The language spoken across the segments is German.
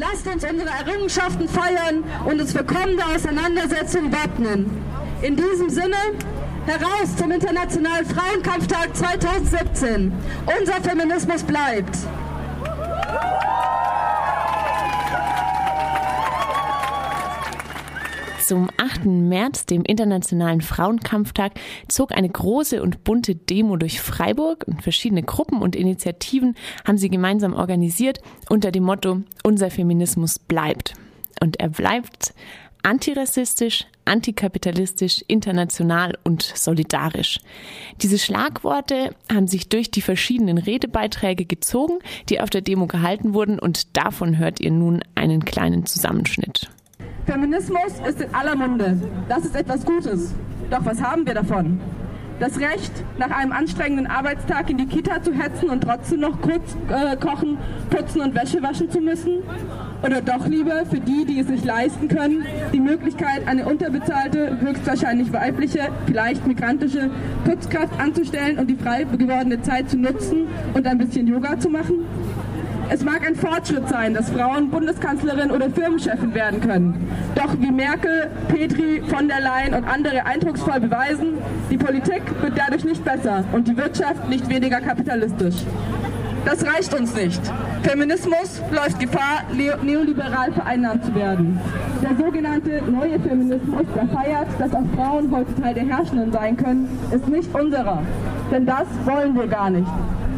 Lasst uns unsere Errungenschaften feiern und uns für kommende Auseinandersetzungen wappnen. In diesem Sinne, heraus zum Internationalen Frauenkampftag 2017. Unser Feminismus bleibt. Zum 8. März, dem Internationalen Frauenkampftag, zog eine große und bunte Demo durch Freiburg und verschiedene Gruppen und Initiativen haben sie gemeinsam organisiert unter dem Motto Unser Feminismus bleibt. Und er bleibt antirassistisch, antikapitalistisch, international und solidarisch. Diese Schlagworte haben sich durch die verschiedenen Redebeiträge gezogen, die auf der Demo gehalten wurden und davon hört ihr nun einen kleinen Zusammenschnitt. Feminismus ist in aller Munde. Das ist etwas Gutes. Doch was haben wir davon? Das Recht, nach einem anstrengenden Arbeitstag in die Kita zu hetzen und trotzdem noch kurz äh, kochen, putzen und Wäsche waschen zu müssen? Oder doch lieber für die, die es sich leisten können, die Möglichkeit, eine unterbezahlte, höchstwahrscheinlich weibliche, vielleicht migrantische Putzkraft anzustellen und die frei gewordene Zeit zu nutzen und ein bisschen Yoga zu machen? Es mag ein Fortschritt sein, dass Frauen Bundeskanzlerin oder Firmenchefin werden können. Doch wie Merkel, Petri, von der Leyen und andere eindrucksvoll beweisen, die Politik wird dadurch nicht besser und die Wirtschaft nicht weniger kapitalistisch. Das reicht uns nicht. Feminismus läuft Gefahr, neoliberal vereinnahmt zu werden. Der sogenannte neue Feminismus, der feiert, dass auch Frauen heute Teil der Herrschenden sein können, ist nicht unserer. Denn das wollen wir gar nicht.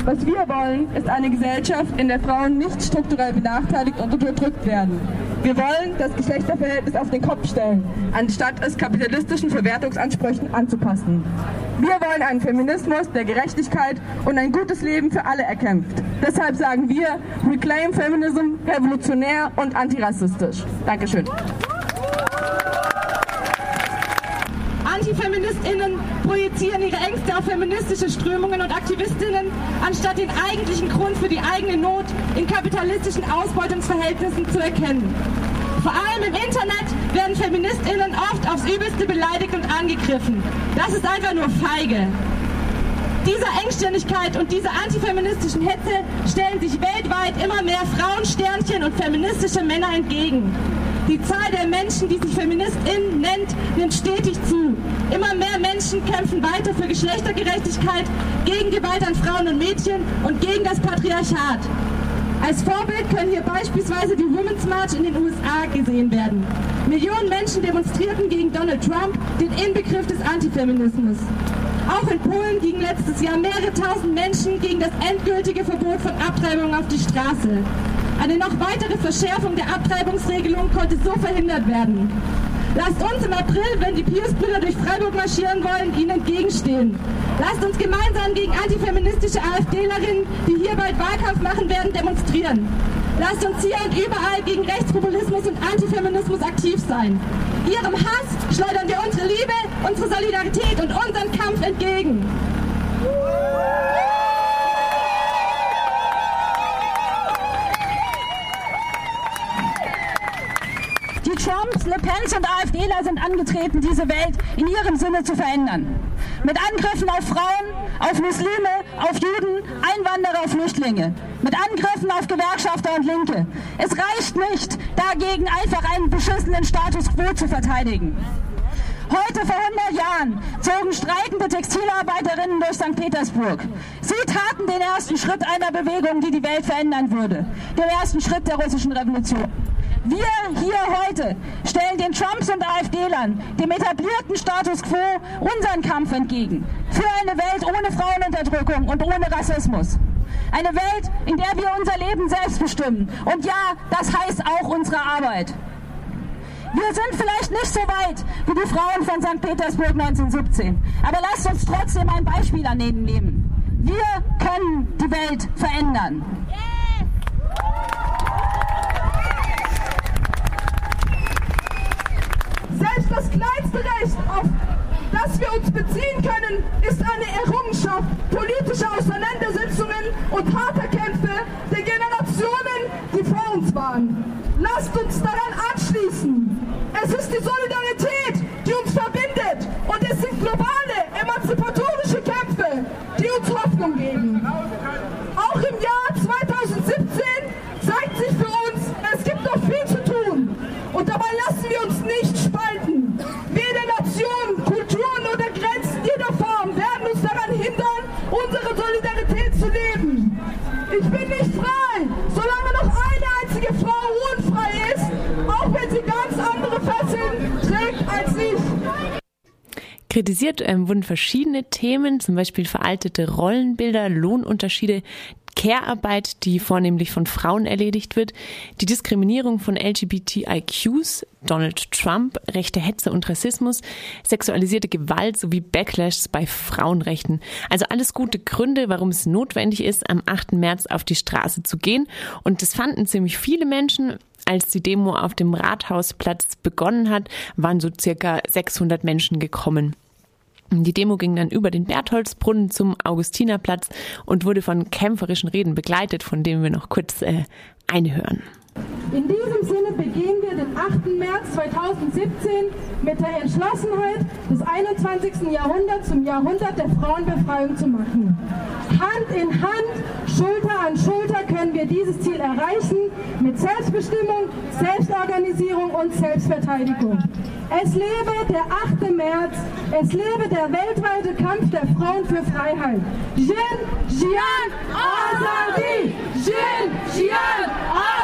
Was wir wollen, ist eine Gesellschaft, in der Frauen nicht strukturell benachteiligt und unterdrückt werden. Wir wollen das Geschlechterverhältnis auf den Kopf stellen, anstatt es kapitalistischen Verwertungsansprüchen anzupassen. Wir wollen einen Feminismus, der Gerechtigkeit und ein gutes Leben für alle erkämpft. Deshalb sagen wir Reclaim Feminism revolutionär und antirassistisch. Dankeschön. AntifeministInnen projizieren ihre Ängste auf feministische Strömungen und Aktivistinnen, anstatt den eigentlichen Grund für die eigene Not in kapitalistischen Ausbeutungsverhältnissen zu erkennen. Vor allem im Internet werden FeministInnen oft aufs Übelste beleidigt und angegriffen. Das ist einfach nur feige. Dieser Engstirnigkeit und dieser antifeministischen Hetze stellen sich weltweit immer mehr Frauensternchen und feministische Männer entgegen. Die Zahl der Menschen, die sich FeministInnen nennt, nimmt stetig zu. Immer mehr Menschen kämpfen weiter für Geschlechtergerechtigkeit, gegen Gewalt an Frauen und Mädchen und gegen das Patriarchat. Als Vorbild können hier beispielsweise die Women's March in den USA gesehen werden. Millionen Menschen demonstrierten gegen Donald Trump, den Inbegriff des Antifeminismus. Auch in Polen gingen letztes Jahr mehrere tausend Menschen gegen das endgültige Verbot von Abtreibung auf die Straße. Eine noch weitere Verschärfung der Abtreibungsregelung konnte so verhindert werden. Lasst uns im April, wenn die Pius-Brüder durch Freiburg marschieren wollen, ihnen entgegenstehen. Lasst uns gemeinsam gegen antifeministische AfDlerinnen, die hier bald Wahlkampf machen werden, demonstrieren. Lasst uns hier und überall gegen Rechtspopulismus und Antifeminismus aktiv sein. Ihrem Hass schleudern wir unsere Liebe, unsere Solidarität und unseren Kampf entgegen. Trumps, Le Pens und AfDler sind angetreten, diese Welt in ihrem Sinne zu verändern. Mit Angriffen auf Frauen, auf Muslime, auf Juden, Einwanderer, Flüchtlinge. Mit Angriffen auf Gewerkschafter und Linke. Es reicht nicht, dagegen einfach einen beschissenen Status quo zu verteidigen. Heute vor 100 Jahren zogen streikende Textilarbeiterinnen durch St. Petersburg. Sie taten den ersten Schritt einer Bewegung, die die Welt verändern würde. Den ersten Schritt der russischen Revolution. Wir hier heute stellen den Trumps und AfD-Lern, dem etablierten Status quo, unseren Kampf entgegen. Für eine Welt ohne Frauenunterdrückung und ohne Rassismus. Eine Welt, in der wir unser Leben selbst bestimmen. Und ja, das heißt auch unsere Arbeit. Wir sind vielleicht nicht so weit wie die Frauen von St. Petersburg 1917. Aber lasst uns trotzdem ein Beispiel an ihnen nehmen. Wir können die Welt verändern. Selbst politischer Auseinandersetzungen und harter Kämpfe der Generationen, die vor uns waren. Lasst uns daran anschließen. Es ist die Solidarität, Kritisiert ähm, wurden verschiedene Themen, zum Beispiel veraltete Rollenbilder, Lohnunterschiede, Care-Arbeit, die vornehmlich von Frauen erledigt wird, die Diskriminierung von LGBTIQs, Donald Trump, rechte Hetze und Rassismus, sexualisierte Gewalt sowie Backlash bei Frauenrechten. Also alles gute Gründe, warum es notwendig ist, am 8. März auf die Straße zu gehen. Und das fanden ziemlich viele Menschen. Als die Demo auf dem Rathausplatz begonnen hat, waren so circa 600 Menschen gekommen. Die Demo ging dann über den Bertholdsbrunnen zum Augustinerplatz und wurde von kämpferischen Reden begleitet, von denen wir noch kurz äh, einhören. In diesem Sinne begehen wir den 8. März 2017 mit der Entschlossenheit, das 21. Jahrhundert zum Jahrhundert der Frauenbefreiung zu machen. Hand in Hand, Schulter an Schulter können wir dieses Ziel erreichen mit Selbstbestimmung, Selbstorganisierung und Selbstverteidigung. Es lebe der 8. März, es lebe der weltweite Kampf der Frauen für Freiheit. Jin, Jian, Azadi! Jin, Jian, Azadi!